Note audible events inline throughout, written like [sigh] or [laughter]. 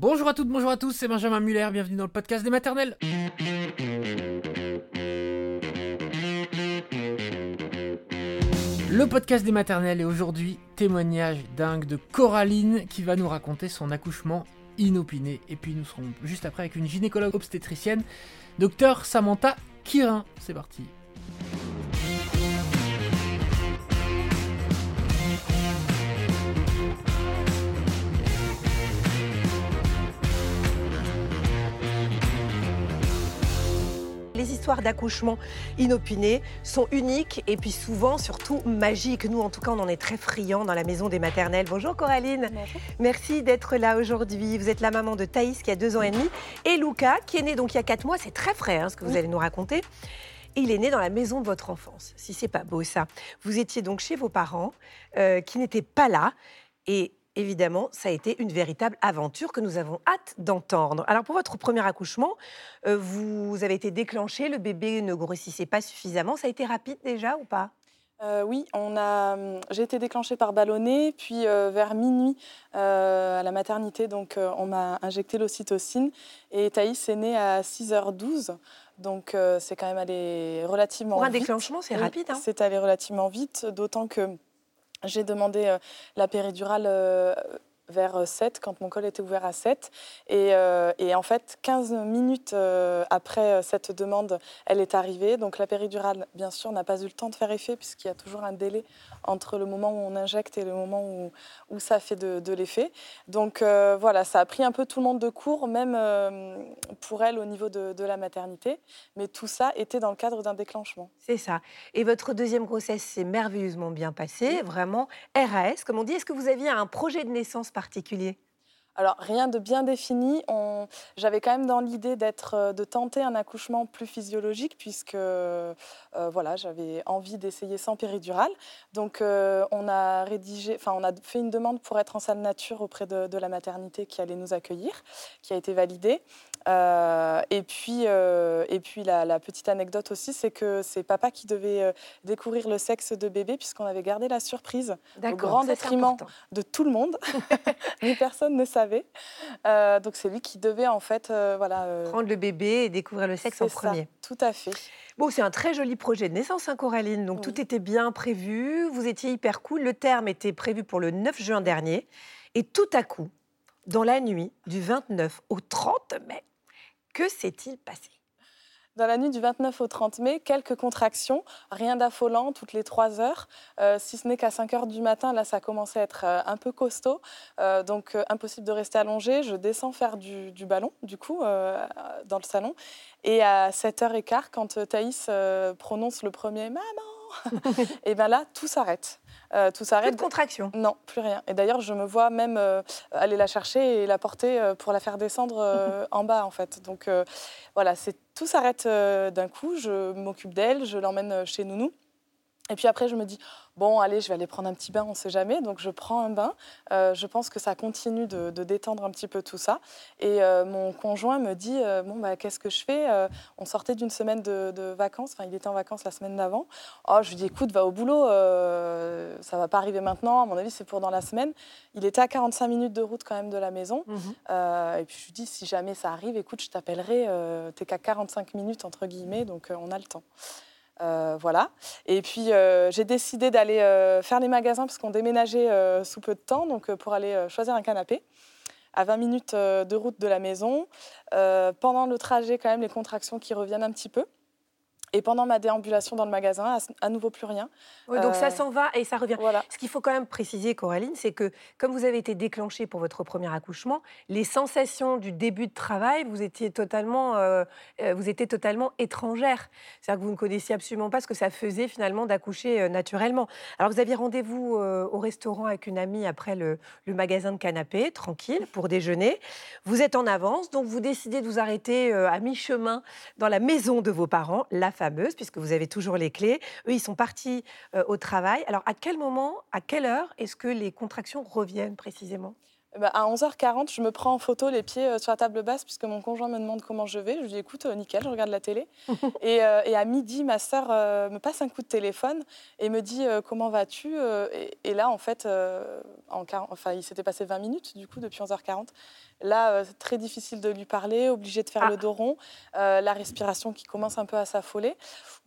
Bonjour à toutes, bonjour à tous, c'est Benjamin Muller, bienvenue dans le podcast des maternelles. Le podcast des maternelles et aujourd'hui, témoignage dingue de Coraline qui va nous raconter son accouchement inopiné. Et puis nous serons juste après avec une gynécologue obstétricienne, docteur Samantha Kirin. C'est parti. Histoires d'accouchement inopinés sont uniques et puis souvent surtout magiques. Nous, en tout cas, on en est très friands dans la maison des maternelles. Bonjour Coraline. Merci d'être là aujourd'hui. Vous êtes la maman de Thaïs qui a deux ans et demi et Luca qui est né donc il y a quatre mois. C'est très frais hein, ce que vous allez nous raconter. Il est né dans la maison de votre enfance. Si c'est pas beau ça. Vous étiez donc chez vos parents euh, qui n'étaient pas là et évidemment, ça a été une véritable aventure que nous avons hâte d'entendre. Alors pour votre premier accouchement, euh, vous avez été déclenché, le bébé ne grossissait pas suffisamment. Ça a été rapide déjà ou pas? Euh, oui, on a, hum, j'ai été déclenchée par ballonnet, puis euh, vers minuit euh, à la maternité, donc euh, on m'a injecté l'ocytocine et Thaïs est née à 6h12, donc euh, c'est quand même allé relativement Pour un vite. déclenchement, c'est rapide. hein? C'est allé relativement vite, d'autant que j'ai demandé euh, la péridurale euh, vers 7, quand mon col était ouvert à 7. Et, euh, et en fait, 15 minutes euh, après euh, cette demande, elle est arrivée. Donc la péridurale, bien sûr, n'a pas eu le temps de faire effet, puisqu'il y a toujours un délai entre le moment où on injecte et le moment où, où ça fait de, de l'effet. Donc euh, voilà, ça a pris un peu tout le monde de court, même euh, pour elle au niveau de, de la maternité. Mais tout ça était dans le cadre d'un déclenchement. C'est ça. Et votre deuxième grossesse s'est merveilleusement bien passée, vraiment RAS, comme on dit. Est-ce que vous aviez un projet de naissance Alors, rien de bien défini. J'avais quand même dans l'idée d'être, euh, de tenter un accouchement plus physiologique, puisque euh, voilà, j'avais envie d'essayer sans péridurale. Donc, euh, on a rédigé, enfin, on a fait une demande pour être en salle nature auprès de la maternité qui allait nous accueillir, qui a été validée. Euh, et puis, euh, et puis la, la petite anecdote aussi, c'est que c'est papa qui devait euh, découvrir le sexe de bébé, puisqu'on avait gardé la surprise D'accord. grand détriment important. de tout le monde, [laughs] mais personne ne savait. Euh, donc c'est lui qui devait en fait, voilà. Prendre le bébé et découvrir le sexe en ça, premier. Tout à fait. Bon, c'est un très joli projet de naissance, hein, Coraline. Donc Oui. tout était bien prévu, vous étiez hyper cool. Le terme était prévu pour le 9 juin dernier. Et tout à coup, dans la nuit du 29 au 30 mai, que s'est-il passé? Dans la nuit du 29 au 30 mai, quelques contractions, rien d'affolant toutes les trois heures, euh, si ce n'est qu'à 5 heures du matin, là ça commençait à être euh, un peu costaud, euh, donc impossible de rester allongé. Je descends faire du, du ballon, du coup, dans le salon. Et à 7h15, quand Thaïs prononce le premier « maman », [laughs] et bien là, tout s'arrête. Euh, tout Plus s'arrête. de contraction. Non, plus rien. Et d'ailleurs, je me vois même euh, aller la chercher et la porter euh, pour la faire descendre euh, en bas, en fait. Donc voilà, c'est tout s'arrête d'un coup. Je m'occupe d'elle, je l'emmène chez Nounou. Et puis après, je me dis, bon, allez, je vais aller prendre un petit bain, on ne sait jamais. Donc je prends un bain. Euh, je pense que ça continue de, de détendre un petit peu tout ça. Et euh, mon conjoint me dit, euh, bon, bah, qu'est-ce que je fais On sortait d'une semaine de, de vacances, enfin, il était en vacances la semaine d'avant. Oh, je lui dis, écoute, va au boulot, ça va pas arriver maintenant, à mon avis, c'est pour dans la semaine. Il était à 45 minutes de route quand même de la maison. Euh, et puis je lui dis, si jamais ça arrive, écoute, je t'appellerai, euh, t'es qu'à 45 minutes, entre guillemets, donc on a le temps. Euh, voilà. Et puis euh, j'ai décidé d'aller euh, faire les magasins parce qu'on déménageait sous peu de temps, donc pour aller choisir un canapé à 20 minutes de route de la maison. Pendant le trajet, quand même, les contractions qui reviennent un petit peu. Et pendant ma déambulation dans le magasin, à, nouveau plus rien. Oui, donc ça Euh, s'en va et ça revient. Voilà. Ce qu'il faut quand même préciser, Coraline, c'est que comme vous avez été déclenchée pour votre premier accouchement, les sensations du début de travail, vous étiez totalement, euh, euh, vous étiez totalement étrangère. C'est-à-dire que vous ne connaissiez absolument pas ce que ça faisait finalement d'accoucher euh, naturellement. Alors vous aviez rendez-vous au restaurant avec une amie après le, le magasin de canapé, tranquille, pour déjeuner. Vous êtes en avance, donc vous décidez de vous arrêter à mi-chemin dans la maison de vos parents, la fameuse, puisque vous avez toujours les clés. Eux, ils sont partis euh, au travail. Alors, à quel moment, à quelle heure est-ce que les contractions reviennent précisément? Eh ben, à 11h40, je me prends en photo les pieds euh, sur la table basse puisque mon conjoint me demande comment je vais. Je lui dis écoute, euh, nickel, je regarde la télé. [laughs] et, euh, et à midi, ma sœur me passe un coup de téléphone et me dit comment vas-tu et, et là, en fait, en enfin, il s'était passé 20 minutes du coup depuis 11h40. Là, très difficile de lui parler, obligé de faire Ah. le dos rond, la respiration qui commence un peu à s'affoler.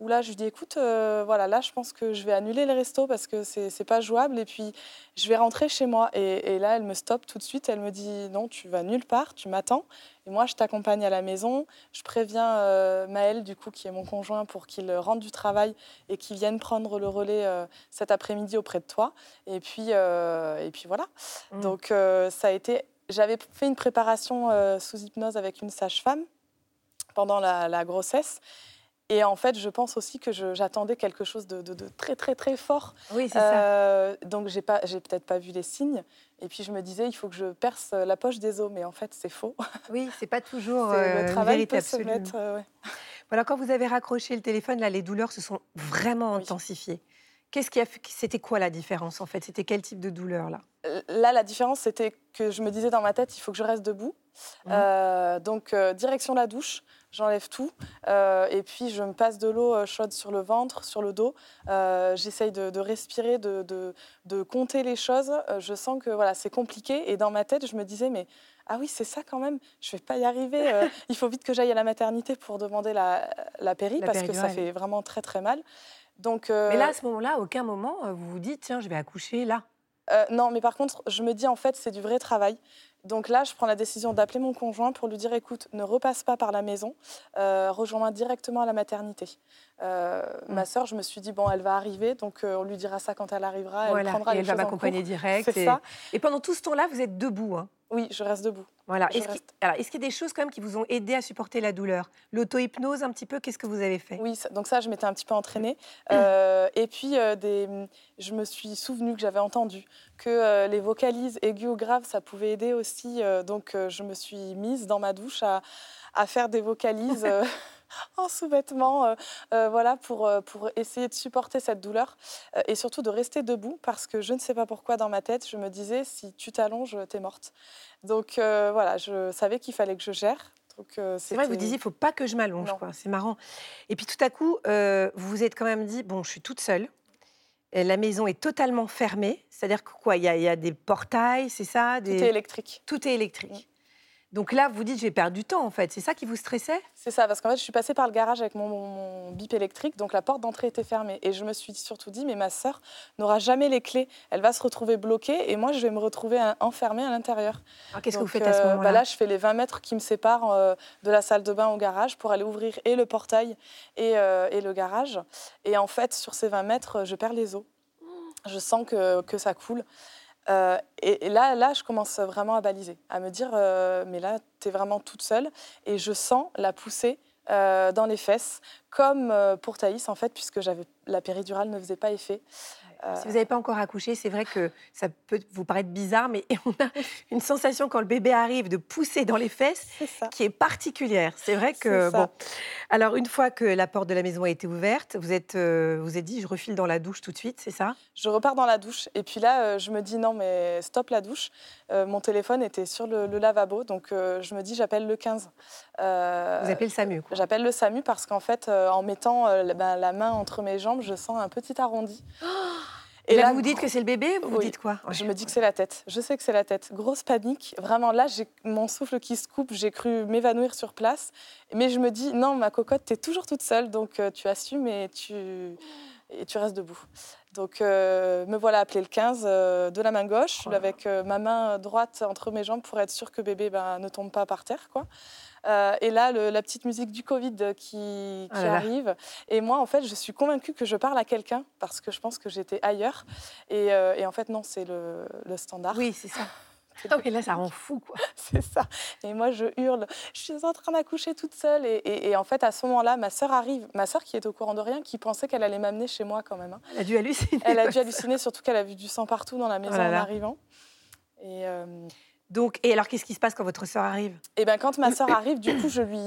Où là, je lui dis, écoute, voilà, là, je pense que je vais annuler le resto parce que c'est pas jouable. Et puis, je vais rentrer chez moi. Et, et là, elle me stoppe tout de suite. Elle me dit, non, tu vas nulle part, tu m'attends. Et moi, je t'accompagne à la maison. Je préviens euh, Maël, du coup, qui est mon conjoint, pour qu'il rentre du travail et qu'il vienne prendre le relais euh, cet après-midi auprès de toi. Et puis, euh, et puis voilà. Mm. Donc, euh, ça a été. J'avais fait une préparation euh, sous hypnose avec une sage-femme pendant la, la grossesse. Et en fait, je pense aussi que j'attendais quelque chose de, de- de très, très, très fort. Oui, c'est ça. Euh, donc, j'ai peut-être pas vu les signes. Et puis, je me disais, il faut que je perce la poche des os. Mais en fait, c'est faux. [laughs] Oui, c'est pas toujours euh, le travail vérité peut se mettre. euh, ouais. Voilà, quand vous avez raccroché le téléphone, là, les douleurs se sont vraiment Oui. intensifiées. Qu'est-ce qui a fait- C'était quoi la différence en fait? C'était quel type de douleur là Là, la différence, c'était que je me disais dans ma tête, il faut que je reste debout. Mhm. Euh, donc, euh, direction la douche, j'enlève tout. euh, et puis, je me passe de l'eau chaude sur le ventre, sur le dos. J'essaye de, de respirer, de, de- de compter les choses. Je sens que voilà, c'est compliqué. Et dans ma tête, je me disais, mais ah oui, c'est ça quand même, je vais pas y arriver. euh, [laughs] il faut vite que j'aille à la maternité pour demander la, la péri, La parce que ça fait vraiment très, très mal. Donc, euh, Mais là, à ce moment-là, à aucun moment, euh, vous vous dites tiens, je vais accoucher là. Euh, non, mais par contre, je me dis en fait, c'est du vrai travail. Donc là, je prends la décision d'appeler mon conjoint pour lui dire écoute, ne repasse pas par la maison, euh, rejoins-moi directement à la maternité. Euh, Mm. Ma sœur, je me suis dit bon, elle va arriver, donc euh, on lui dira ça quand elle arrivera. Elle voilà, prendra et les elle va choses en m'accompagner [laughs] direct. C'est Et... ça. et pendant tout ce temps-là, vous êtes debout. hein. Oui, je reste debout. Voilà. Est-ce qu'il y a des choses quand même qui vous ont aidé à supporter la douleur? L'auto-hypnose, un petit peu, qu'est-ce que vous avez fait? Oui, ça- donc ça, je m'étais un petit peu entraînée. Euh, et puis, euh, des, je me suis souvenue que j'avais entendu que euh, les vocalises aiguës ou graves, ça pouvait aider aussi. donc, je me suis mise dans ma douche à, à faire des vocalises [laughs] [laughs] en sous-vêtements, euh, euh, voilà, pour, euh, pour essayer de supporter cette douleur euh, et surtout de rester debout parce que je ne sais pas pourquoi dans ma tête, je me disais si tu t'allonges, t'es morte. Donc voilà, je savais qu'il fallait que je gère. C'est vrai, vous disiez, il faut pas que je m'allonge. C'est marrant. Et puis tout à coup, vous vous êtes quand même dit, bon, je suis toute seule. La maison est totalement fermée. C'est-à-dire que quoi Il y, a- il y a des portails, c'est ça tout est électrique. Tout est électrique. Donc là, vous dites, je vais perdre du temps, en fait. C'est ça qui vous stressait? C'est ça, parce qu'en fait, je suis passée par le garage avec mon, mon- mon bip électrique, donc la porte d'entrée était fermée. Et je me suis surtout dit, mais ma sœur n'aura jamais les clés. Elle va se retrouver bloquée et moi, je vais me retrouver enfermée à l'intérieur. Alors, Qu'est-ce que vous faites à ce euh, moment-là? bah Là, je fais les 20 mètres qui me séparent euh, de la salle de bain au garage pour aller ouvrir et le portail et, euh, et le garage. Et en fait, sur ces 20 mètres, je perds les os. Je sens que, que ça coule. Euh, et, là, là, je commence vraiment à baliser, à me dire, euh, mais là, tu es vraiment toute seule. Et je sens la poussée euh, dans les fesses, comme euh, pour Thaïs, en fait, puisque la péridurale ne faisait pas effet. Euh, Si vous n'avez pas encore accouché, c'est vrai que ça peut vous paraître bizarre, mais [laughs] on a une sensation quand le bébé arrive de pousser dans les fesses qui est particulière. C'est vrai que bon. Alors une fois que la porte de la maison a été ouverte, vous êtes euh, vous êtes dit je refile dans la douche tout de suite, c'est ça? Je repars dans la douche et puis là, euh, je me dis non, mais stop la douche. Euh, mon téléphone était sur le, le lavabo, donc euh, je me dis j'appelle le 15. Euh, Vous appelez le SAMU. J'appelle le SAMU parce qu'en fait, euh, en mettant euh, la- ben, la main entre mes jambes, je sens un petit arrondi. Et là, vous vous dites que c'est le bébé, vous Oui. dites quoi Ouais. Je me dis que c'est la tête. Je sais que c'est la tête. Grosse panique. Vraiment, là, j'ai mon souffle qui se coupe. J'ai cru m'évanouir sur place. Mais je me dis, non, ma cocotte, tu es toujours toute seule. Donc, euh, tu assumes et tu, et tu restes debout. Donc, euh, me voilà appelé le 15 euh, de la main gauche, Oh avec ma main droite entre mes jambes pour être sûre que bébé ben, ne tombe pas par terre. Quoi. Euh, et là, le- la petite musique du Covid qui, qui Ah là là. arrive. Et moi, en fait, je suis convaincue que je parle à quelqu'un parce que je pense que j'étais ailleurs. Et, euh, et en fait, non, c'est le, le standard. Oui, c'est ça. [laughs] Ah oui, là ça rend fou quoi. [laughs] C'est ça. Et moi, je hurle. Je suis en train d'accoucher toute seule. Et, et- et en fait, à ce moment-là, ma sœur arrive. Ma sœur qui est au courant de rien, qui pensait qu'elle allait m'amener chez moi quand même. hein. Elle a dû halluciner. Elle a dû halluciner, surtout qu'elle a vu du sang partout dans la maison Oh là en arrivant. Et, euh, Donc et alors qu'est-ce qui se passe quand votre sœur arrive? Et ben quand ma sœur [coughs] arrive, du coup, je lui,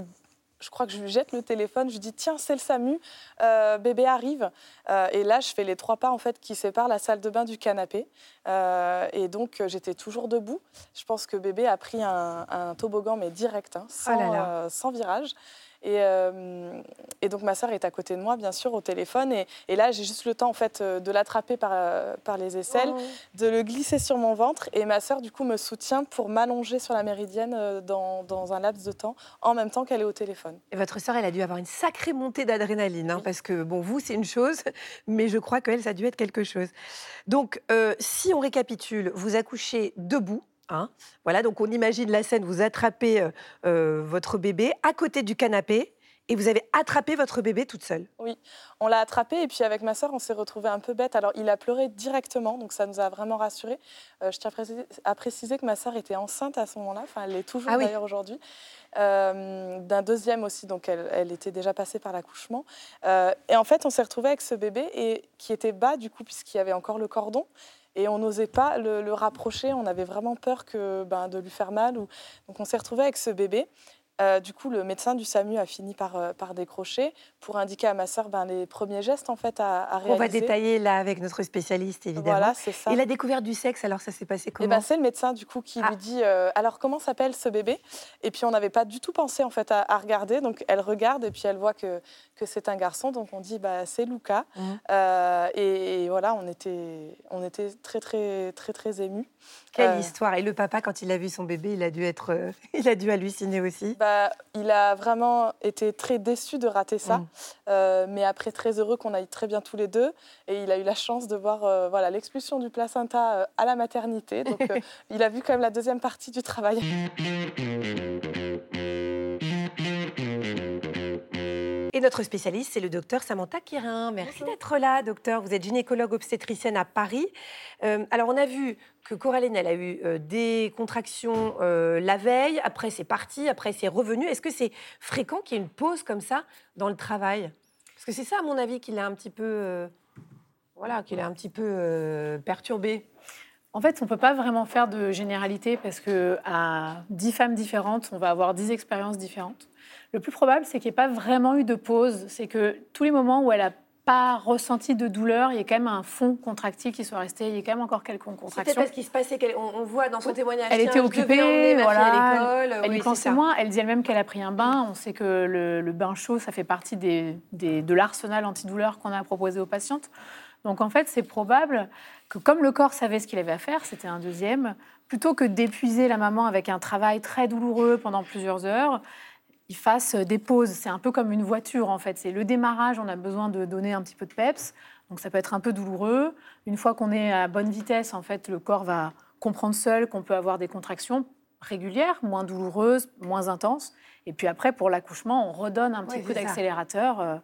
je crois que je lui jette le téléphone. Je lui dis tiens, c'est le SAMU, euh, bébé arrive. Euh, et là, je fais les trois pas en fait qui séparent la salle de bain du canapé. Euh, et donc, j'étais toujours debout. Je pense que bébé a pris un, un toboggan mais direct, hein, sans, Oh là là. sans virage. Et, euh, et, donc ma sœur est à côté de moi, bien sûr, au téléphone. Et, et là, j'ai juste le temps en fait de l'attraper par, par les aisselles, oh. de le glisser sur mon ventre. Et ma sœur, du coup, me soutient pour m'allonger sur la méridienne dans, dans, un laps de temps, en même temps qu'elle est au téléphone. Et votre sœur, elle a dû avoir une sacrée montée d'adrénaline, hein, parce que bon, vous, c'est une chose, [laughs] mais je crois qu'elle, ça a dû être quelque chose. Donc, si on récapitule, vous accouchez debout. Hein, voilà, donc on imagine la scène, vous attrapez euh, euh, votre bébé à côté du canapé et vous avez attrapé votre bébé toute seule. Oui, on l'a attrapé et puis avec ma soeur, on s'est retrouvé un peu bête. Alors il a pleuré directement, donc ça nous a vraiment rassurés. Euh, je tiens à préciser, que ma soeur était enceinte à ce moment-là, enfin elle l'est toujours ah d'ailleurs aujourd'hui. D'un deuxième aussi, donc elle, elle, était déjà passée par l'accouchement. et en fait, on s'est retrouvé avec ce bébé et qui était bas du coup puisqu'il y avait encore le cordon et on n'osait pas le, rapprocher. On avait vraiment peur que, ben, de lui faire mal. Ou... Donc on s'est retrouvé avec ce bébé. Euh, du coup, le médecin du SAMU a fini par, euh, par décrocher pour indiquer à ma sœur ben, les premiers gestes en fait à, réaliser. On va détailler là avec notre spécialiste évidemment. Voilà, c'est ça. Et la découverte du sexe, alors ça s'est passé eh comment? ben, C'est le médecin du coup qui ah. lui dit euh, alors comment s'appelle ce bébé? Et puis on n'avait pas du tout pensé en fait à, regarder. Donc elle regarde et puis elle voit que, que c'est un garçon. Donc on dit bah, c'est Luca. Mmh. Et, voilà, on était, on était très très très très émus. Quelle histoire Et le papa, quand il a vu son bébé, il a dû être, [laughs] il a dû halluciner aussi. Bah, bah, il a vraiment été très déçu de rater ça, mm. euh, mais après très heureux qu'on aille très bien tous les deux. Et il a eu la chance de voir euh, voilà l'expulsion du placenta euh, à la maternité. Donc [laughs] il a vu quand même la deuxième partie du travail. [laughs] Et notre spécialiste, c'est le docteur Samantha Quirin. Merci d'être là, docteur. Vous êtes gynécologue obstétricienne à Paris. Euh, alors, on a vu que Coraline, elle a eu euh, des contractions euh, la veille, après c'est parti, après c'est revenu. Est-ce que c'est fréquent qu'il y ait une pause comme ça dans le travail? Parce que c'est ça, à mon avis, qu'il est un petit peu, voilà, qu'il est un petit peu perturbé. En fait, on ne peut pas vraiment faire de généralité parce que à 10 femmes différentes, on va avoir 10 expériences différentes. Le plus probable, c'est qu'il n'y ait pas vraiment eu de pause. C'est que tous les moments où elle n'a pas ressenti de douleur, il y a quand même un fond contractile qui soit resté, il y a quand même encore quelques contractions. Peut-être parce qu'il se passait, on, voit dans son témoignage. Elle était occupée, voilà. Elle y pensait moins. Elle dit elle-même qu'elle a pris un bain. On sait que le, bain chaud, ça fait partie des, de l'arsenal antidouleur qu'on a proposé aux patientes. Donc en fait, c'est probable que comme le corps savait ce qu'il avait à faire, c'était un deuxième, plutôt que d'épuiser la maman avec un travail très douloureux pendant plusieurs heures, il fasse des pauses. C'est un peu comme une voiture en fait. C'est le démarrage, on a besoin de donner un petit peu de peps. Donc ça peut être un peu douloureux. Une fois qu'on est à bonne vitesse, en fait, le corps va comprendre seul qu'on peut avoir des contractions régulières, moins douloureuses, moins intenses. Et puis après, pour l'accouchement, on redonne un petit coup d'accélérateur. Euh,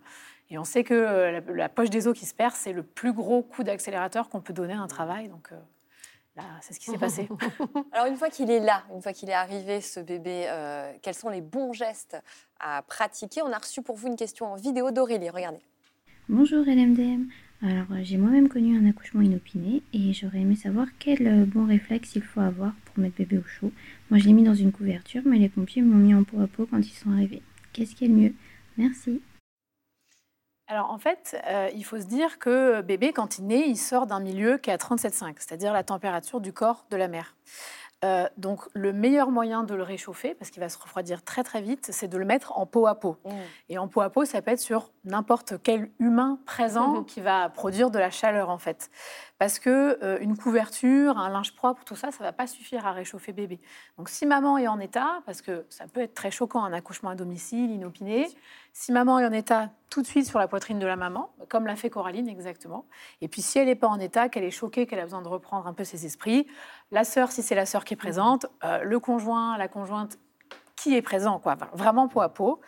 et on sait que euh, la, poche des os qui se perd, c'est le plus gros coup d'accélérateur qu'on peut donner à un travail. Donc, euh, c'est ce qui s'est passé. [laughs] Alors une fois qu'il est là, une fois qu'il est arrivé, ce bébé, euh, quels sont les bons gestes à pratiquer? On a reçu pour vous une question en vidéo d'Aurélie, regardez. Bonjour LMDM. Alors euh, j'ai moi-même connu un accouchement inopiné et j'aurais aimé savoir quel euh, bon réflexe il faut avoir pour mettre bébé au chaud. Moi je l'ai mis dans une couverture mais les pompiers m'ont mis en peau à peau quand ils sont arrivés. Qu'est-ce qui est le mieux? Merci. Alors en fait, euh, il faut se dire que bébé, quand il naît, il sort d'un milieu qui est à 37,5, c'est-à-dire la température du corps de la mère. Euh, donc le meilleur moyen de le réchauffer, parce qu'il va se refroidir très très vite, c'est de le mettre en peau à peau. Mmh. Et en peau à peau, ça peut être sur n'importe quel humain présent qui va produire de la chaleur en fait. Parce que euh, une couverture, un linge propre, tout ça, ça va pas suffire à réchauffer bébé. Donc si maman est en état, parce que ça peut être très choquant un accouchement à domicile, inopiné, si maman est en état, tout de suite sur la poitrine de la maman, comme l'a fait Coraline exactement. Et puis si elle n'est pas en état, qu'elle est choquée, qu'elle a besoin de reprendre un peu ses esprits, la sœur, si c'est la sœur qui est présente, euh, le conjoint, la conjointe qui est présent, quoi, vraiment peau à peau.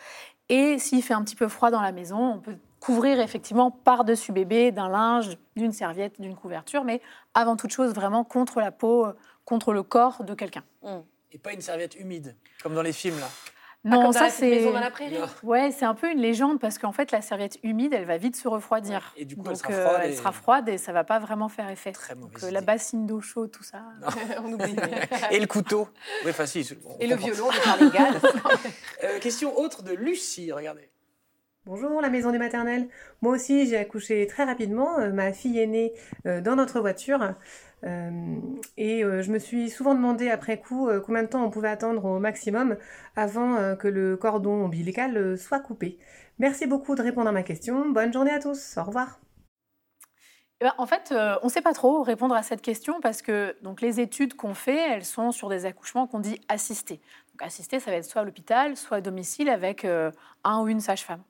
Et s'il fait un petit peu froid dans la maison, on peut couvrir effectivement par-dessus bébé d'un linge, d'une serviette, d'une couverture, mais avant toute chose vraiment contre la peau, contre le corps de quelqu'un. Et pas une serviette humide, comme dans les films là. Non, ça c'est. dans la prairie. Ouais, c'est un peu une légende parce qu'en fait la serviette humide, elle va vite se refroidir. Et du coup, elle, sera euh, froide, elle sera froide et ça va pas vraiment faire effet. Très Donc, euh, La bassine d'eau chaude, tout ça. [laughs] on oublie. et le couteau. Oui, facile. Et le violon de Carl euh, Question autre de Lucie, regardez. Bonjour la maison des maternelles. Moi aussi j'ai accouché très rapidement. ma fille est née dans notre voiture. et je me suis souvent demandé après coup combien de temps on pouvait attendre au maximum avant que le cordon ombilical soit coupé. Merci beaucoup de répondre à ma question. Bonne journée à tous. Au revoir. Eh ben, en fait, on ne sait pas trop répondre à cette question parce que donc, les études qu'on fait, elles sont sur des accouchements qu'on dit assistés. Donc, assistés, ça va être soit à l'hôpital, soit à domicile avec un ou une sage-femme.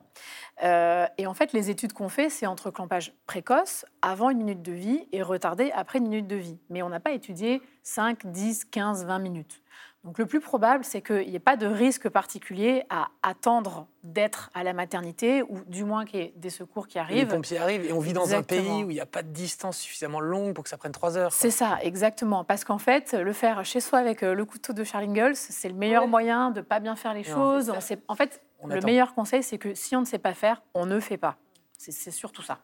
Euh, et en fait, les études qu'on fait, c'est entre clampage précoce, avant une minute de vie, et retardé après une minute de vie. Mais on n'a pas étudié 5, 10, 15, 20 minutes. Donc le plus probable, c'est qu'il n'y ait pas de risque particulier à attendre d'être à la maternité, ou du moins qu'il y ait des secours qui arrivent. Les pompiers arrivent, et on vit dans un pays où il n'y a pas de distance suffisamment longue pour que ça prenne 3 heures. C'est ça, exactement. Parce qu'en fait, le faire chez soi avec euh, le couteau de Charles Ingalls, c'est le meilleur moyen de ne pas bien faire les choses. en fait, le meilleur conseil, c'est que si on ne sait pas faire, on ne fait pas. C'est surtout ça.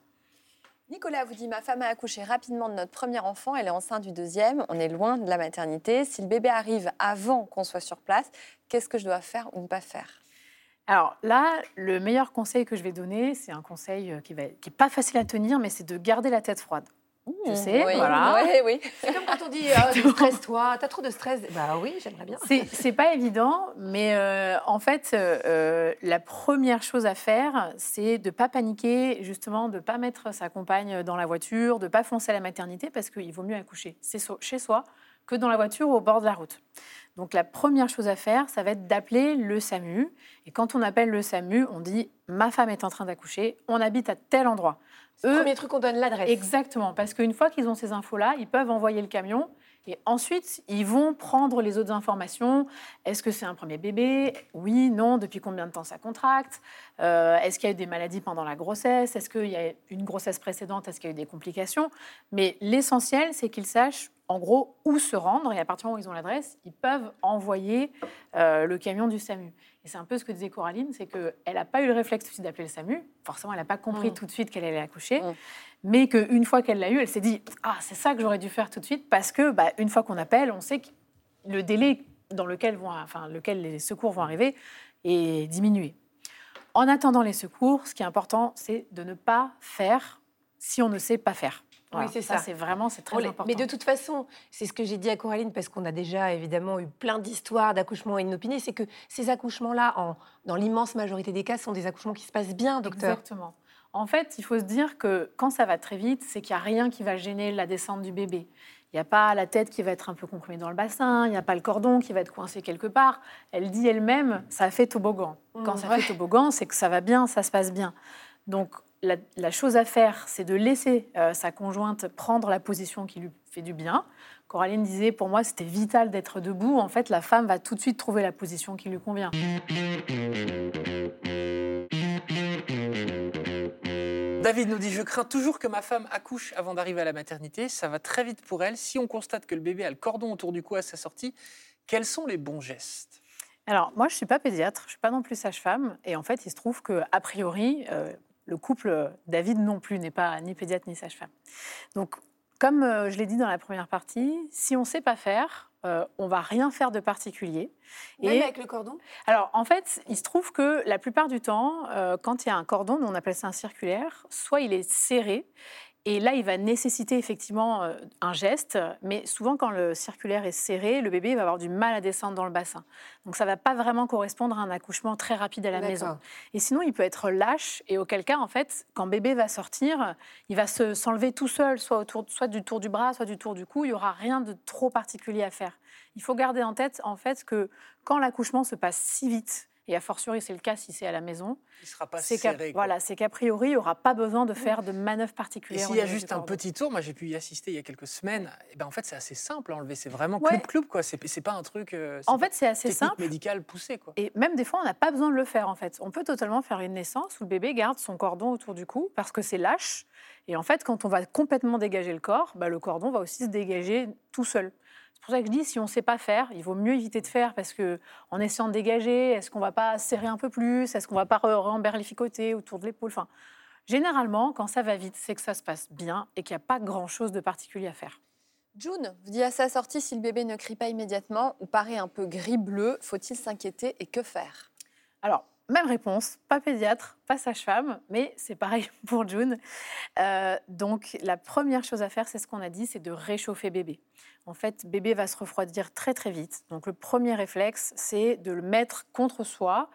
Nicolas vous dit Ma femme a accouché rapidement de notre premier enfant, elle est enceinte du deuxième, on est loin de la maternité. Si le bébé arrive avant qu'on soit sur place, qu'est-ce que je dois faire ou ne pas faire? Alors là, le meilleur conseil que je vais donner, c'est un conseil euh, qui n'est pas facile à tenir, mais c'est de garder la tête froide je sais, voilà. [laughs] Oui, oui. C'est comme quand on dit euh, stress-toi, t'as trop de stress. Bah oui, j'aimerais bien. C'est pas évident, mais euh, en fait, euh, la première chose à faire, c'est de pas paniquer, justement, de pas mettre sa compagne dans la voiture, de pas foncer à la maternité, parce qu'il vaut mieux accoucher chez soi que dans la voiture ou au bord de la route. Donc la première chose à faire, ça va être d'appeler le SAMU. Et quand on appelle le SAMU, on dit ma femme est en train d'accoucher, on habite à tel endroit. Le premier truc, on donne l'adresse. Exactement, parce qu'une fois qu'ils ont ces infos-là, ils peuvent envoyer le camion et ensuite, ils vont prendre les autres informations. Est-ce que c'est un premier bébé? Oui, non. Depuis combien de temps ça contracte? Euh, Est-ce qu'il y a eu des maladies pendant la grossesse? Est-ce qu'il y a une grossesse précédente? Est-ce qu'il y a eu des complications? Mais l'essentiel, c'est qu'ils sachent en gros où se rendre et à partir du moment où ils ont l'adresse, ils peuvent envoyer euh, le camion du SAMU. Et c'est un peu ce que disait Coraline, c'est qu'elle n'a pas eu le réflexe tout de suite d'appeler le SAMU. Forcément, elle n'a pas compris mm. tout de suite qu'elle allait accoucher. Mm. Mais qu'une fois qu'elle l'a eu, elle s'est dit Ah, c'est ça que j'aurais dû faire tout de suite. Parce que, bah, une fois qu'on appelle, on sait que le délai dans lequel, vont, enfin, lequel les secours vont arriver est diminué. En attendant les secours, ce qui est important, c'est de ne pas faire si on ne sait pas faire. Oui, c'est ça. c'est vraiment, c'est très important. Mais de toute façon, c'est ce que j'ai dit à Coraline, parce qu'on a déjà évidemment eu plein d'histoires d'accouchements inopinés, c'est que ces accouchements-là, dans l'immense majorité des cas, sont des accouchements qui se passent bien, docteur. Exactement. En fait, il faut se dire que quand ça va très vite, c'est qu'il n'y a rien qui va gêner la descente du bébé. Il n'y a pas la tête qui va être un peu comprimée dans le bassin, il n'y a pas le cordon qui va être coincé quelque part. Elle dit elle-même, ça fait toboggan. Quand ça fait toboggan, c'est que ça va bien, ça se passe bien. Donc la, chose à faire, c'est de laisser euh, sa conjointe prendre la position qui lui fait du bien. Coraline disait, pour moi, c'était vital d'être debout. En fait, la femme va tout de suite trouver la position qui lui convient. David nous dit Je crains toujours que ma femme accouche avant d'arriver à la maternité. Ça va très vite pour elle. Si on constate que le bébé a le cordon autour du cou à sa sortie, quels sont les bons gestes? Alors, moi, je ne suis pas pédiatre, je ne suis pas non plus sage-femme. Et en fait, il se trouve qu'a priori, euh, le couple David non plus n'est pas ni pédiatre ni sage-femme. Donc, comme euh, je l'ai dit dans la première partie, si on ne sait pas faire, euh, on va rien faire de particulier. Même et, avec le cordon? Alors, en fait, il se trouve que la plupart du temps, euh, quand il y a un cordon, on appelle ça un circulaire, soit il est serré, et là, il va nécessiter effectivement euh, un geste, mais souvent quand le circulaire est serré, le bébé va avoir du mal à descendre dans le bassin. Donc ça ne va pas vraiment correspondre à un accouchement très rapide à la maison. Et sinon, il peut être lâche, et auquel cas, en fait, quand bébé va sortir, il va s'enlever tout seul, soit, autour, soit du tour du bras, soit du tour du cou. Il n'y aura rien de trop particulier à faire. Il faut garder en tête, en fait, que quand l'accouchement se passe si vite, et a fortiori c'est le cas si c'est à la maison. Il sera pas serré. Voilà, c'est qu'a priori, il n'y aura pas besoin de faire de manœuvres particulières. Et s'il y a juste un petit tour, moi j'ai pu y assister il y a quelques semaines, et ben en fait c'est assez simple à enlever, c'est vraiment cloup cloup quoi, c'est pas un truc euh, En fait, c'est assez simple médical poussé quoi. Et même des fois on n'a pas besoin de le faire en fait. On peut totalement faire une naissance où le bébé garde son cordon autour du cou parce que c'est lâche et en fait quand on va complètement dégager le corps, bah, le cordon va aussi se dégager tout seul. C'est pour ça que je dis, si on ne sait pas faire, il vaut mieux éviter de faire parce que en essayant de dégager, est-ce qu'on ne va pas serrer un peu remberlificoter Est-ce qu'on ne va pas remberlificoter autour de l'épaule? Enfin, Généralement, quand ça va vite, c'est que ça se passe bien et qu'il n'y a pas grand-chose de particulier à faire. June vous dit à sa sortie, si le bébé ne crie pas immédiatement ou paraît un peu gris-bleu, faut-il s'inquiéter et que faire? Alors, même réponse, pas pédiatre, pas sage-femme, mais c'est pareil [laughs] pour June. Euh, donc la première chose à faire, c'est ce qu'on a dit, c'est de réchauffer bébé. En fait, bébé va se refroidir très très vite. Donc le premier réflexe, c'est de le mettre contre soi.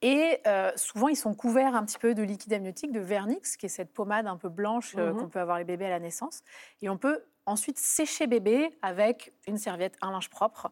Et euh, souvent, ils sont couverts un petit peu de liquide amniotique, de vernix, qui est cette pommade un peu blanche euh, Mhm. qu'on peut avoir les bébés à la naissance. Et on peut ensuite sécher bébé avec une serviette, un linge propre,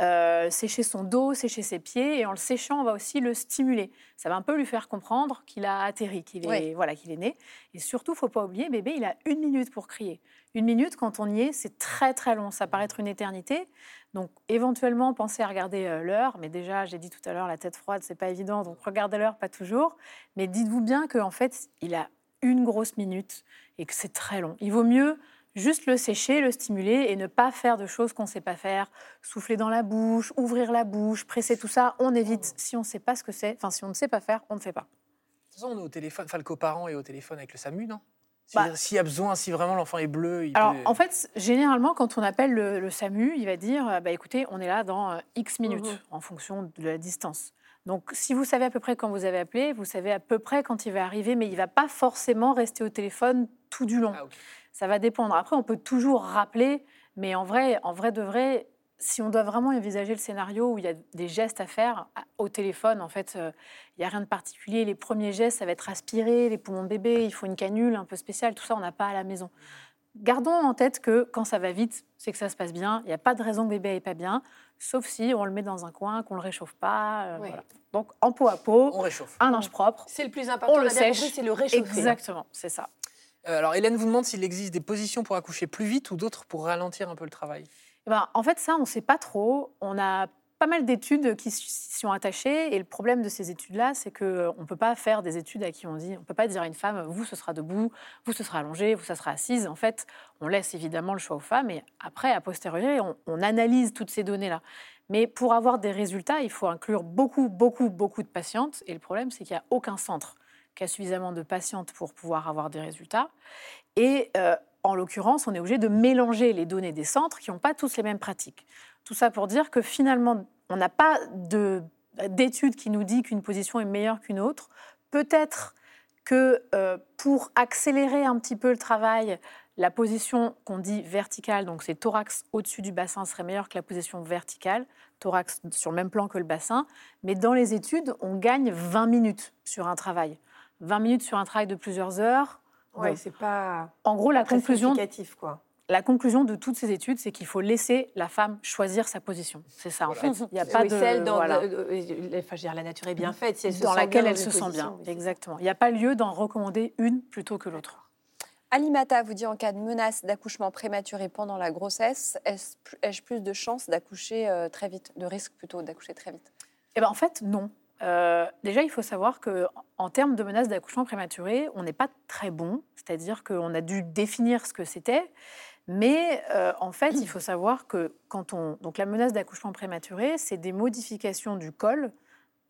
euh, sécher son dos, sécher ses pieds, et en le séchant, on va aussi le stimuler. Ça va un peu lui faire comprendre qu'il a atterri, qu'il est, Oui. voilà, qu'il est né. Et surtout, faut pas oublier, bébé, il a une minute pour crier. Une minute, quand on y est, c'est très très long. Ça paraît être une éternité. Donc, éventuellement, pensez à regarder euh, l'heure. Mais déjà, j'ai dit tout à l'heure, la tête froide, c'est pas évident. Donc, regardez l'heure, pas toujours. Mais dites-vous bien qu'en fait, il a une grosse minute et que c'est très long. Il vaut mieux juste le sécher, le stimuler et ne pas faire de choses qu'on ne sait pas faire. Souffler dans la bouche, ouvrir la bouche, presser tout ça, on évite. Si on ne sait pas ce que c'est, enfin, si on ne sait pas faire, on ne fait pas. De toute façon, on est au téléphone, enfin le coparent est au téléphone avec le SAMU, non? Bah- S'il y a besoin, si vraiment l'enfant est bleu, il Alors, peut... en fait, généralement, quand on appelle le, le SAMU, il va dire euh, bah, écoutez, on est là dans euh, X minutes, Mhm. en fonction de la distance. Donc, si vous savez à peu près quand vous avez appelé, vous savez à peu près quand il va arriver, mais il ne va pas forcément rester au téléphone tout du long. Ah. Ça va dépendre. Après, on peut toujours rappeler, mais en vrai, en vrai de vrai, si on doit vraiment envisager le scénario où il y a des gestes à faire au téléphone, en fait, euh, il n'y a rien de particulier. Les premiers gestes, ça va être aspirer les poumons de bébé, il faut une canule un peu spéciale, tout ça, on n'a pas à la maison. Gardons en tête que quand ça va vite, c'est que ça se passe bien. Il n'y a pas de raison que bébé n'aille pas bien, sauf si on le met dans un coin, qu'on ne le réchauffe pas. euh, Oui. voilà. Donc, en pot à pot, On réchauffe. un linge propre. C'est le plus important, On le sèche. c'est le réchauffer. Exactement, c'est ça. Euh, alors, Hélène vous demande s'il existe des positions pour accoucher plus vite ou d'autres pour ralentir un peu le travail. Eh ben, en fait, ça, on ne sait pas trop. On a pas mal d'études qui s'y sont attachées. Et le problème de ces études-là, c'est qu'on ne peut pas faire des études à qui on dit, on ne peut pas dire à une femme, vous, ce sera debout, vous, ce sera allongé, vous, ça sera assise. En fait, on laisse évidemment le choix aux femmes. Et après, a posteriori, on, on analyse toutes ces données-là. Mais pour avoir des résultats, il faut inclure beaucoup, beaucoup, beaucoup de patientes. Et le problème, c'est qu'il n'y a aucun centre qui a suffisamment de patientes pour pouvoir avoir des résultats. Et euh, en l'occurrence, on est obligé de mélanger les données des centres qui n'ont pas tous les mêmes pratiques. Tout ça pour dire que finalement, on n'a pas de- d'études qui nous dit qu'une position est meilleure qu'une autre. Peut-être que euh, pour accélérer un petit peu le travail, la position qu'on dit verticale, donc c'est thorax au-dessus du bassin, serait meilleure que la position verticale, thorax sur le même plan que le bassin. Mais dans les études, on gagne 20 minutes sur un travail. 20 minutes sur un travail de plusieurs heures. Ouais, Bon. c'est pas En gros, la très conclusion, significatif, quoi. la conclusion de toutes ces études, c'est qu'il faut laisser la femme choisir sa position. C'est ça, en fait. Il n'y a pas Oui, de... celle dans, voilà, euh, euh, enfin, je veux dire, la nature est bien faite. Si elle se dans sent laquelle bien elle se sent bien. oui. Exactement. Il n'y a pas lieu d'en recommander une plutôt que l'autre. Alimata vous dit en cas de menace d'accouchement prématuré pendant la grossesse, ai-je plus de chances d'accoucher euh, très vite, de risque plutôt d'accoucher très vite? Eh ben, en fait, non. Euh, déjà, il faut savoir que en termes de menaces d'accouchement prématuré, on n'est pas très bon. C'est-à-dire qu'on a dû définir ce que c'était. Mais euh, en fait, il faut savoir que quand on. Donc, la menace d'accouchement prématuré, c'est des modifications du col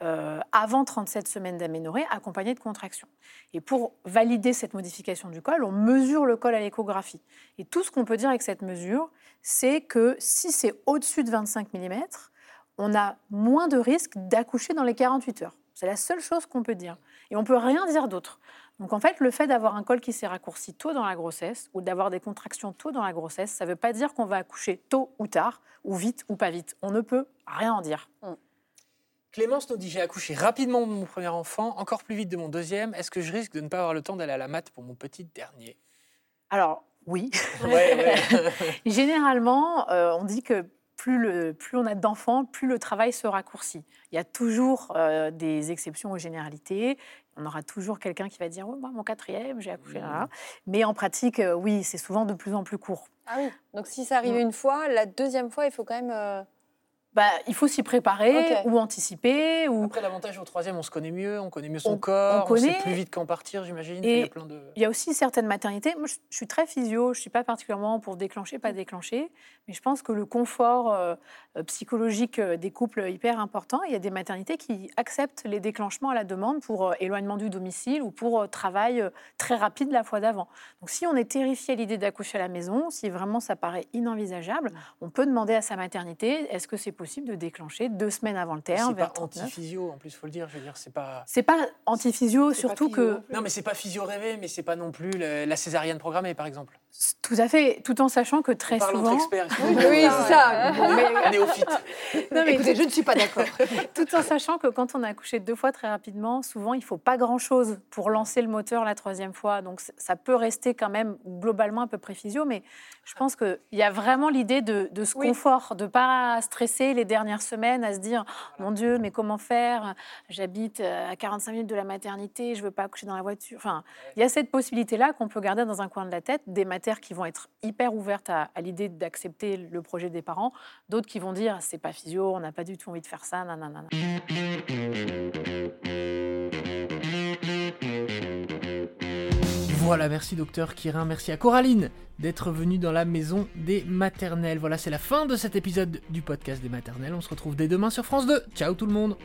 euh, avant 37 semaines d'aménorrhée accompagnées de contractions. Et pour valider cette modification du col, on mesure le col à l'échographie. Et tout ce qu'on peut dire avec cette mesure, c'est que si c'est au-dessus de 25 mm, on a moins de risques d'accoucher dans les 48 heures. C'est la seule chose qu'on peut dire. Et on peut rien dire d'autre. Donc en fait, le fait d'avoir un col qui s'est raccourci tôt dans la grossesse ou d'avoir des contractions tôt dans la grossesse, ça ne veut pas dire qu'on va accoucher tôt ou tard, ou vite ou pas vite. On ne peut rien en dire. Clémence nous dit J'ai accouché rapidement de mon premier enfant, encore plus vite de mon deuxième. Est-ce que je risque de ne pas avoir le temps d'aller à la mat pour mon petit dernier? Alors oui, Ouais, ouais. [laughs] [laughs] Généralement, euh, on dit que plus, le, plus on a d'enfants, plus le travail se raccourcit. Il y a toujours euh, des exceptions aux généralités. On aura toujours quelqu'un qui va dire oh, moi, mon quatrième, j'ai accouché. là. Mais en pratique, euh, oui, c'est souvent de plus en plus court. Ah oui. Donc si ça arrive une fois, la deuxième fois, il faut quand même. Bah, il faut s'y préparer ou anticiper. Ou... Après, l'avantage au troisième, on se connaît mieux, on connaît mieux son On- corps, on connaît. sait plus vite qu'en partir, j'imagine. Et- Il y a plein de... Il y a aussi certaines maternités. Moi, je, je suis très physio. Je ne suis pas particulièrement pour déclencher, pas déclencher. Mais je pense que le confort euh, euh, psychologique euh, des couples est hyper important. Il y a des maternités qui acceptent les déclenchements à la demande pour euh, éloignement du domicile ou pour euh, travail très rapide la fois d'avant. Donc, si on est terrifié à l'idée d'accoucher à la maison, si vraiment ça paraît inenvisageable, on peut demander à sa maternité est-ce que c'est possible possible de déclencher deux semaines avant le terme. C'est pas 39. anti-physio, en plus, faut le dire. Je veux dire, c'est pas. C'est pas anti-physio, pas surtout physio que non mais c'est pas physio rêvé, mais c'est pas non plus le- la césarienne programmée, par exemple. Tout à fait, tout en sachant que très entre souvent, experts. [laughs] Oui, c'est ça. Mais... [laughs] Néophyte. [laughs] Non, mais Écoutez, je ne suis pas d'accord. tout en sachant que quand on a accouché deux fois très rapidement, souvent il faut pas grand-chose pour lancer le moteur la troisième fois. Donc ça peut rester quand même globalement à peu près physio, mais je pense qu'il y a vraiment l'idée de, de ce Oui. confort, de pas stresser les dernières semaines à se dire mon Dieu, mais comment faire? J'habite euh, à 45 minutes de la maternité, je veux pas accoucher dans la voiture. Enfin, il y a cette possibilité-là qu'on peut garder dans un coin de la tête, des qui vont être hyper ouvertes à, à l'idée d'accepter le projet des parents, d'autres qui vont dire c'est pas physio, on n'a pas du tout envie de faire ça, nanana. Voilà, merci docteur Kirin, merci à Coraline d'être venue dans la maison des maternelles. Voilà, c'est la fin de cet épisode du podcast des maternelles. On se retrouve dès demain sur France 2. Ciao tout le monde